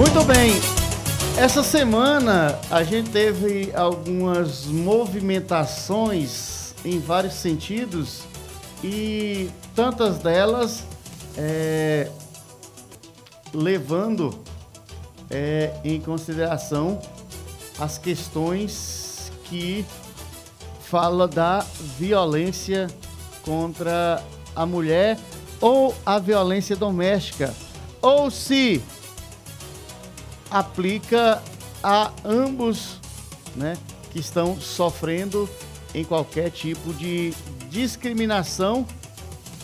Muito bem. Essa semana a gente teve algumas movimentações em vários sentidos e tantas delas é, levando é, em consideração as questões que fala da violência contra a mulher ou a violência doméstica, ou se aplica a ambos, né, que estão sofrendo em qualquer tipo de discriminação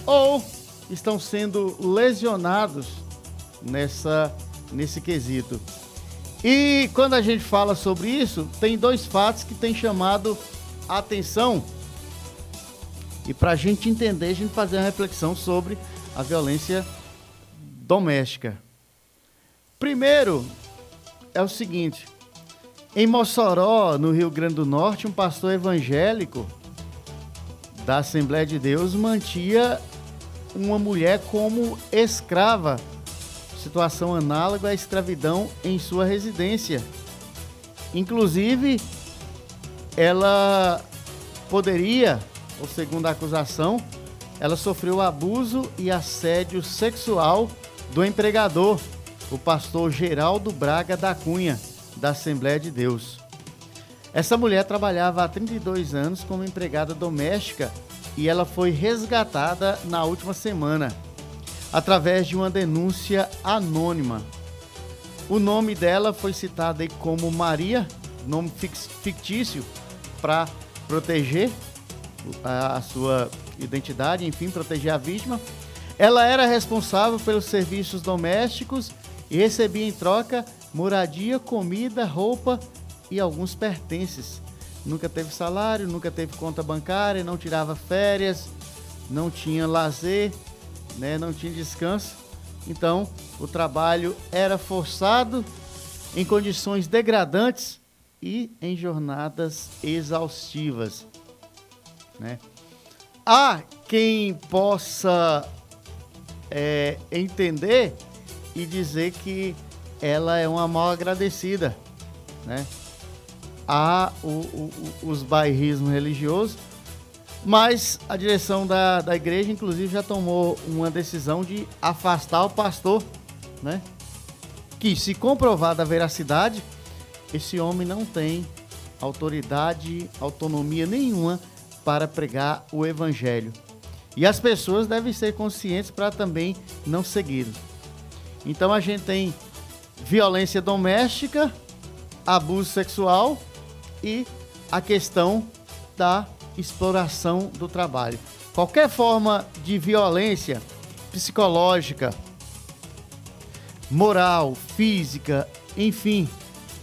ou estão sendo lesionados nessa nesse quesito. E quando a gente fala sobre isso, tem dois fatos que têm chamado a atenção. E para a gente entender, a gente fazer uma reflexão sobre a violência doméstica. Primeiro, é o seguinte: em Mossoró, no Rio Grande do Norte, um pastor evangélico da Assembleia de Deus mantia uma mulher como escrava, situação análoga à escravidão em sua residência. Inclusive, ela poderia, ou segundo a acusação, ela sofreu abuso e assédio sexual do empregador o pastor Geraldo Braga da Cunha, da Assembleia de Deus. Essa mulher trabalhava há 32 anos como empregada doméstica e ela foi resgatada na última semana através de uma denúncia anônima. O nome dela foi citado aí como Maria, nome fictício para proteger a sua identidade, enfim, proteger a vítima. Ela era responsável pelos serviços domésticos e recebia em troca moradia, comida, roupa e alguns pertences. Nunca teve salário, nunca teve conta bancária, não tirava férias, não tinha lazer, né, não tinha descanso. Então, o trabalho era forçado em condições degradantes e em jornadas exaustivas. Né? Há quem possa é, entender e dizer que ela é uma mal agradecida, né? Há o, o, os bairrismos religiosos, mas a direção da, da igreja, inclusive, já tomou uma decisão de afastar o pastor, né? Que, se comprovada a veracidade, esse homem não tem autoridade, autonomia nenhuma para pregar o evangelho. E as pessoas devem ser conscientes para também não segui-lo. Então a gente tem violência doméstica, abuso sexual e a questão da exploração do trabalho. Qualquer forma de violência psicológica, moral, física, enfim,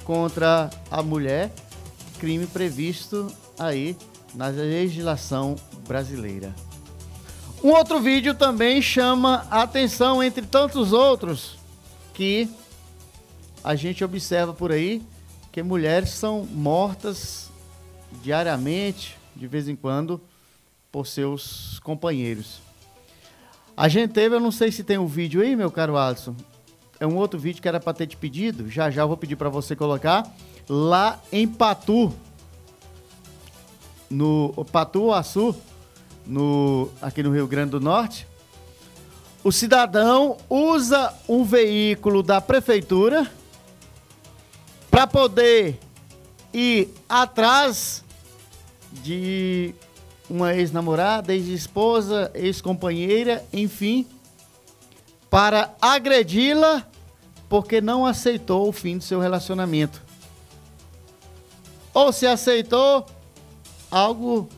contra a mulher, crime previsto aí na legislação brasileira. Um outro vídeo também chama a atenção, entre tantos outros, que a gente observa por aí, que mulheres são mortas diariamente, de vez em quando, por seus companheiros. A gente teve, eu não sei se tem um vídeo aí, meu caro Alisson. É um outro vídeo que era para ter te pedido. Já já eu vou pedir para você colocar. Lá em Patu, no Patu Açu, no, aqui no Rio Grande do Norte, o cidadão usa um veículo da prefeitura para poder ir atrás de uma ex-namorada, ex-esposa, ex-companheira, enfim, para agredi-la porque não aceitou o fim do seu relacionamento. Ou se aceitou, algo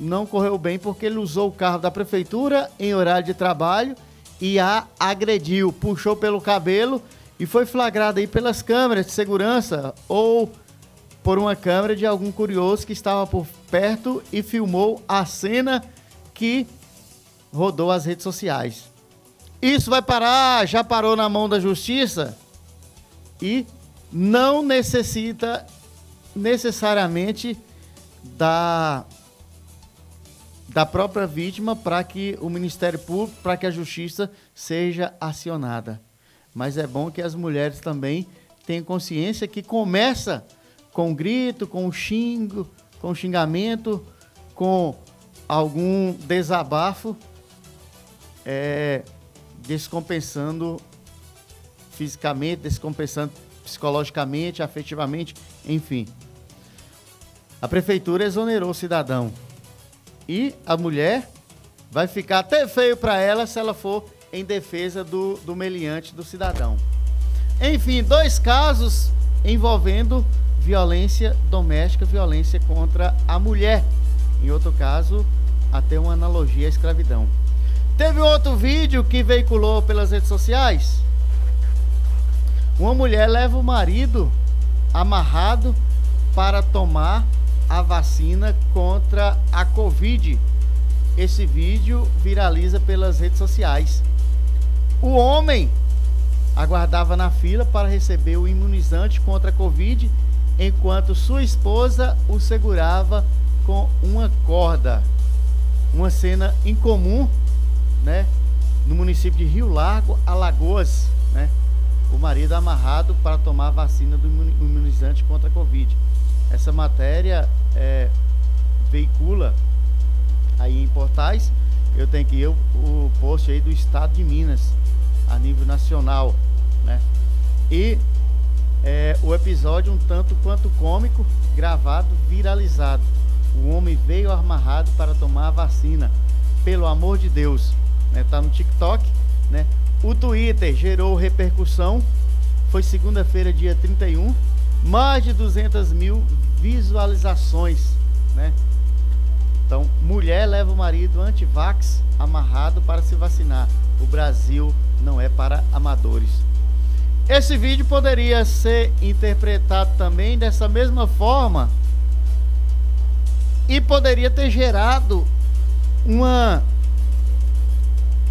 não correu bem porque ele usou o carro da prefeitura em horário de trabalho e a agrediu, puxou pelo cabelo e foi flagrado aí pelas câmeras de segurança ou por uma câmera de algum curioso que estava por perto e filmou a cena que rodou as redes sociais. Isso vai parar, já parou na mão da justiça e não necessita necessariamente da da própria vítima para que o Ministério Público, para que a Justiça seja acionada. mas é bom que as mulheres também tenham consciência que começa com grito, com xingo, com xingamento, com algum desabafo, é, descompensando fisicamente, descompensando psicologicamente, afetivamente, enfim. A prefeitura exonerou o cidadão. E a mulher vai ficar até feio para ela se ela for em defesa do, do meliante do cidadão. Enfim, dois casos envolvendo violência doméstica, violência contra a mulher. Em outro caso, até uma analogia à escravidão. Teve outro vídeo que veiculou pelas redes sociais. Uma mulher leva o marido amarrado para tomar a vacina contra a Covid. Esse vídeo viraliza pelas redes sociais. O homem aguardava na fila para receber o imunizante contra a Covid, enquanto sua esposa o segurava com uma corda. Uma cena incomum, né? No município de Rio Largo, Alagoas, né? O marido amarrado para tomar a vacina do imunizante contra a Covid. Essa matéria é, veicula aí em portais. Eu tenho que o, o post aí do estado de Minas a nível nacional, né? E é, o episódio um tanto quanto cômico, gravado, viralizado. O homem veio amarrado para tomar a vacina. Pelo amor de Deus, né? Tá no TikTok, né? O Twitter gerou repercussão. Foi segunda-feira, dia 31. Mais de 200 mil visualizações, né? Então, mulher leva o marido anti-vax amarrado para se vacinar. O Brasil não é para amadores. Esse vídeo poderia ser interpretado também dessa mesma forma e poderia ter gerado uma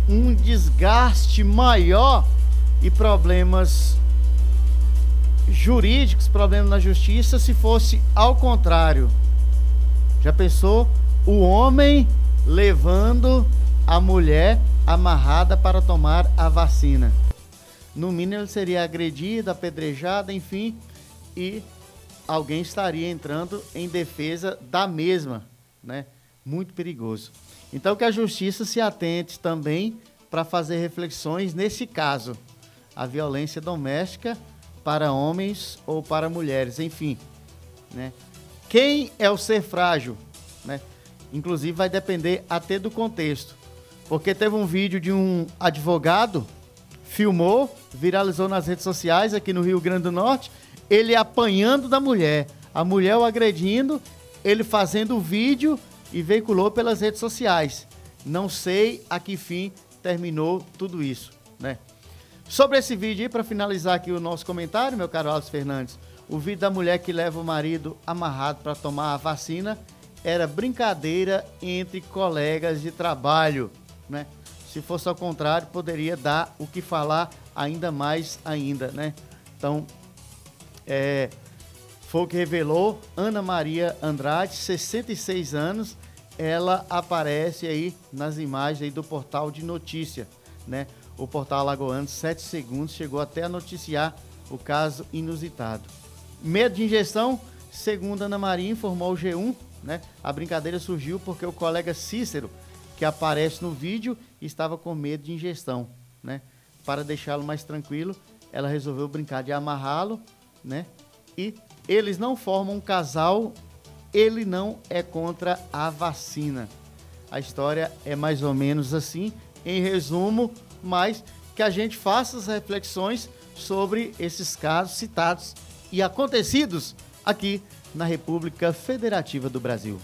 um desgaste maior e problemas jurídicos, problemas na justiça, se fosse ao contrário. Já pensou o homem levando a mulher amarrada para tomar a vacina. No mínimo ele seria agredido, apedrejado, enfim, e alguém estaria entrando em defesa da mesma, né? Muito perigoso. Então que a justiça se atente também para fazer reflexões nesse caso, a violência doméstica para homens ou para mulheres, enfim, né? Quem é o ser frágil, né? Inclusive vai depender até do contexto. Porque teve um vídeo de um advogado, filmou, viralizou nas redes sociais aqui no Rio Grande do Norte, ele apanhando da mulher, a mulher o agredindo, ele fazendo o vídeo e veiculou pelas redes sociais. Não sei a que fim terminou tudo isso, né? Sobre esse vídeo aí, para finalizar aqui o nosso comentário, meu caro Alves Fernandes, o vídeo da mulher que leva o marido amarrado para tomar a vacina era brincadeira entre colegas de trabalho, né? Se fosse ao contrário, poderia dar o que falar ainda mais ainda, né? Então, é, foi o que revelou Ana Maria Andrade, 66 anos, ela aparece aí nas imagens aí do portal de notícia, né? O portal Alagoano, 7 segundos, chegou até a noticiar o caso inusitado. Medo de injeção, segundo Ana Maria informou o G1, né? A brincadeira surgiu porque o colega Cícero, que aparece no vídeo, estava com medo de ingestão, né? Para deixá-lo mais tranquilo, ela resolveu brincar de amarrá-lo, né? E eles não formam um casal, ele não é contra a vacina. A história é mais ou menos assim, em resumo, mas que a gente faça as reflexões sobre esses casos citados e acontecidos aqui na República Federativa do Brasil.